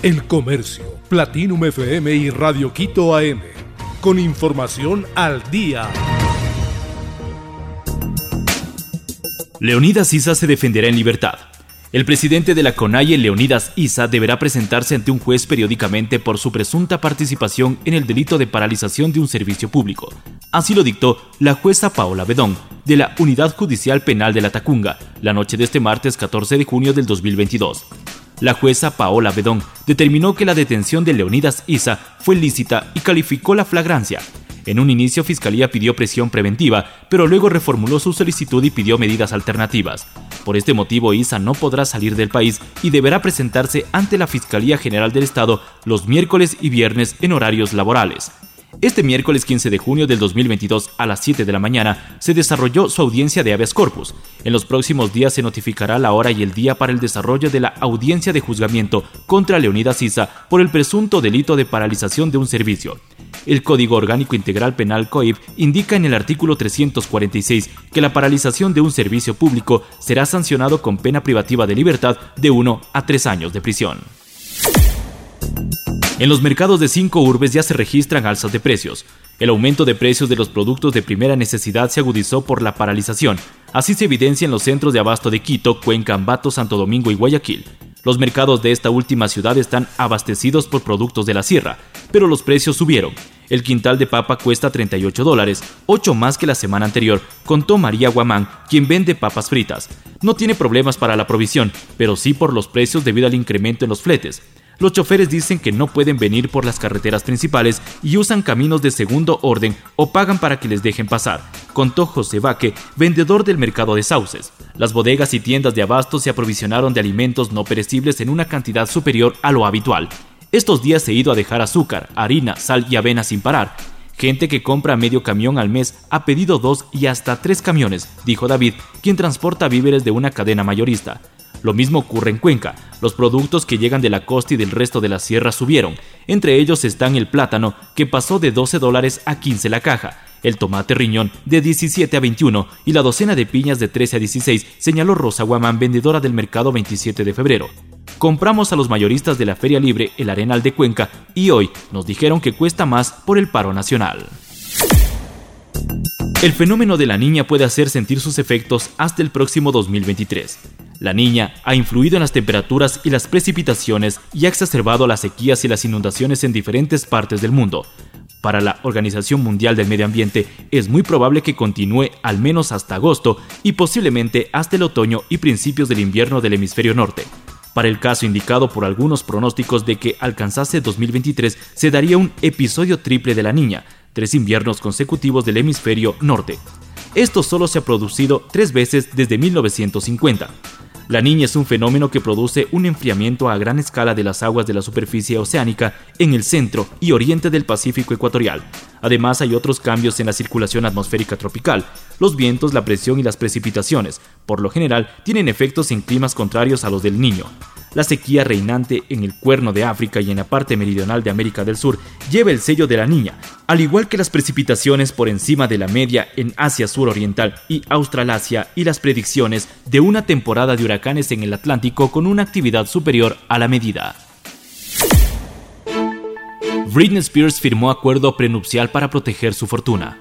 El Comercio, Platinum FM y Radio Quito AM. Con información al día. Leonidas Isa se defenderá en libertad. El presidente de la CONAIE, Leonidas Isa, deberá presentarse ante un juez periódicamente por su presunta participación en el delito de paralización de un servicio público. Así lo dictó la jueza Paola Bedón, de la Unidad Judicial Penal de la Tacunga, la noche de este martes 14 de junio del 2022. La jueza Paola Bedón determinó que la detención de Leonidas Isa fue lícita y calificó la flagrancia. En un inicio, Fiscalía pidió presión preventiva, pero luego reformuló su solicitud y pidió medidas alternativas. Por este motivo, Isa no podrá salir del país y deberá presentarse ante la Fiscalía General del Estado los miércoles y viernes en horarios laborales. Este miércoles 15 de junio del 2022 a las 7 de la mañana se desarrolló su audiencia de habeas corpus. En los próximos días se notificará la hora y el día para el desarrollo de la audiencia de juzgamiento contra Leonidas Isa por el presunto delito de paralización de un servicio. El Código Orgánico Integral Penal COIP indica en el artículo 346 que la paralización de un servicio público será sancionado con pena privativa de libertad de 1 a 3 años de prisión. En los mercados de cinco urbes ya se registran alzas de precios. El aumento de precios de los productos de primera necesidad se agudizó por la paralización. Así se evidencia en los centros de abasto de Quito, Cuenca, Ambato, Santo Domingo y Guayaquil. Los mercados de esta última ciudad están abastecidos por productos de la sierra, pero los precios subieron. El quintal de papa cuesta 38 dólares, 8 más que la semana anterior, contó María Guamán, quien vende papas fritas. No tiene problemas para la provisión, pero sí por los precios debido al incremento en los fletes. Los choferes dicen que no pueden venir por las carreteras principales y usan caminos de segundo orden o pagan para que les dejen pasar, contó José Vaque, vendedor del mercado de sauces. Las bodegas y tiendas de abasto se aprovisionaron de alimentos no perecibles en una cantidad superior a lo habitual. Estos días he ido a dejar azúcar, harina, sal y avena sin parar. Gente que compra medio camión al mes ha pedido dos y hasta tres camiones, dijo David, quien transporta víveres de una cadena mayorista. Lo mismo ocurre en Cuenca. Los productos que llegan de la costa y del resto de la sierra subieron. Entre ellos están el plátano, que pasó de 12 dólares a 15 la caja, el tomate riñón de 17 a 21 y la docena de piñas de 13 a 16, señaló Rosa Guamán, vendedora del mercado 27 de febrero. Compramos a los mayoristas de la Feria Libre el Arenal de Cuenca y hoy nos dijeron que cuesta más por el paro nacional. El fenómeno de la niña puede hacer sentir sus efectos hasta el próximo 2023. La niña ha influido en las temperaturas y las precipitaciones y ha exacerbado las sequías y las inundaciones en diferentes partes del mundo. Para la Organización Mundial del Medio Ambiente es muy probable que continúe al menos hasta agosto y posiblemente hasta el otoño y principios del invierno del hemisferio norte. Para el caso indicado por algunos pronósticos de que alcanzase 2023 se daría un episodio triple de la niña, tres inviernos consecutivos del hemisferio norte. Esto solo se ha producido tres veces desde 1950. La niña es un fenómeno que produce un enfriamiento a gran escala de las aguas de la superficie oceánica en el centro y oriente del Pacífico ecuatorial. Además hay otros cambios en la circulación atmosférica tropical. Los vientos, la presión y las precipitaciones, por lo general, tienen efectos en climas contrarios a los del niño. La sequía reinante en el cuerno de África y en la parte meridional de América del Sur lleva el sello de la niña, al igual que las precipitaciones por encima de la media en Asia Suroriental y Australasia y las predicciones de una temporada de huracanes en el Atlántico con una actividad superior a la medida. Britney Spears firmó acuerdo prenupcial para proteger su fortuna.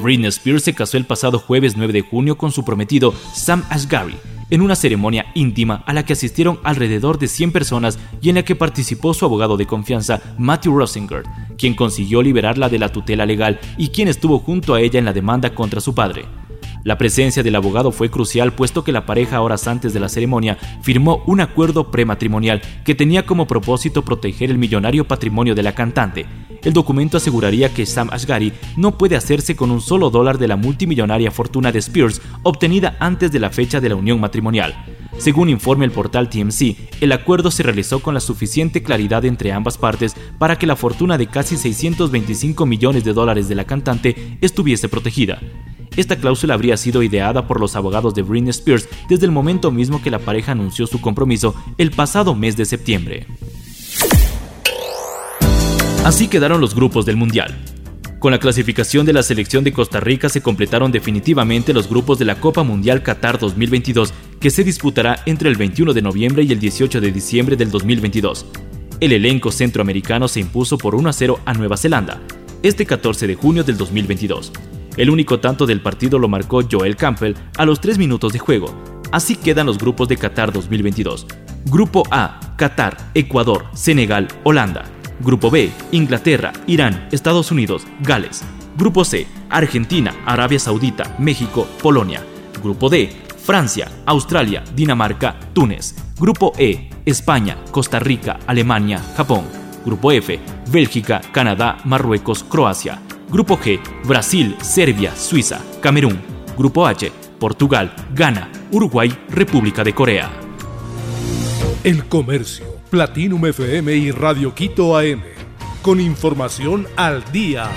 Britney Spears se casó el pasado jueves 9 de junio con su prometido Sam Asghari, en una ceremonia íntima a la que asistieron alrededor de 100 personas y en la que participó su abogado de confianza, Matthew Rosinger, quien consiguió liberarla de la tutela legal y quien estuvo junto a ella en la demanda contra su padre. La presencia del abogado fue crucial puesto que la pareja horas antes de la ceremonia firmó un acuerdo prematrimonial que tenía como propósito proteger el millonario patrimonio de la cantante. El documento aseguraría que Sam Ashgari no puede hacerse con un solo dólar de la multimillonaria fortuna de Spears obtenida antes de la fecha de la unión matrimonial. Según informa el portal TMC, el acuerdo se realizó con la suficiente claridad entre ambas partes para que la fortuna de casi 625 millones de dólares de la cantante estuviese protegida. Esta cláusula habría sido ideada por los abogados de Britney Spears desde el momento mismo que la pareja anunció su compromiso el pasado mes de septiembre. Así quedaron los grupos del Mundial. Con la clasificación de la selección de Costa Rica se completaron definitivamente los grupos de la Copa Mundial Qatar 2022, que se disputará entre el 21 de noviembre y el 18 de diciembre del 2022. El elenco centroamericano se impuso por 1 a 0 a Nueva Zelanda, este 14 de junio del 2022. El único tanto del partido lo marcó Joel Campbell a los 3 minutos de juego. Así quedan los grupos de Qatar 2022. Grupo A, Qatar, Ecuador, Senegal, Holanda. Grupo B, Inglaterra, Irán, Estados Unidos, Gales. Grupo C, Argentina, Arabia Saudita, México, Polonia. Grupo D, Francia, Australia, Dinamarca, Túnez. Grupo E, España, Costa Rica, Alemania, Japón. Grupo F, Bélgica, Canadá, Marruecos, Croacia. Grupo G, Brasil, Serbia, Suiza, Camerún. Grupo H, Portugal, Ghana, Uruguay, República de Corea. El Comercio, Platinum FM y Radio Quito AM. Con información al día.